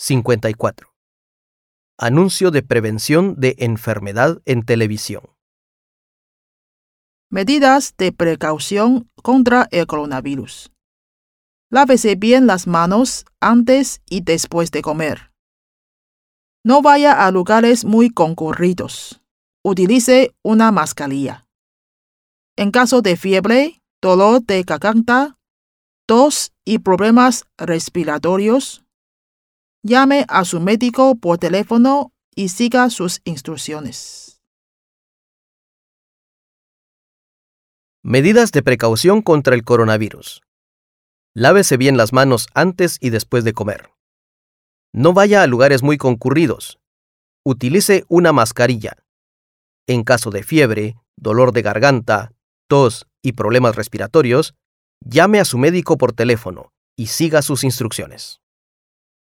54. Anuncio de prevención de enfermedad en televisión. Medidas de precaución contra el coronavirus. Lávese bien las manos antes y después de comer. No vaya a lugares muy concurridos. Utilice una mascarilla. En caso de fiebre, dolor de garganta, tos y problemas respiratorios, llame a su médico por teléfono y siga sus instrucciones. Medidas de precaución contra el coronavirus. Lávese bien las manos antes y después de comer. No vaya a lugares muy concurridos. Utilice una mascarilla. En caso de fiebre, dolor de garganta, tos y problemas respiratorios, llame a su médico por teléfono y siga sus instrucciones.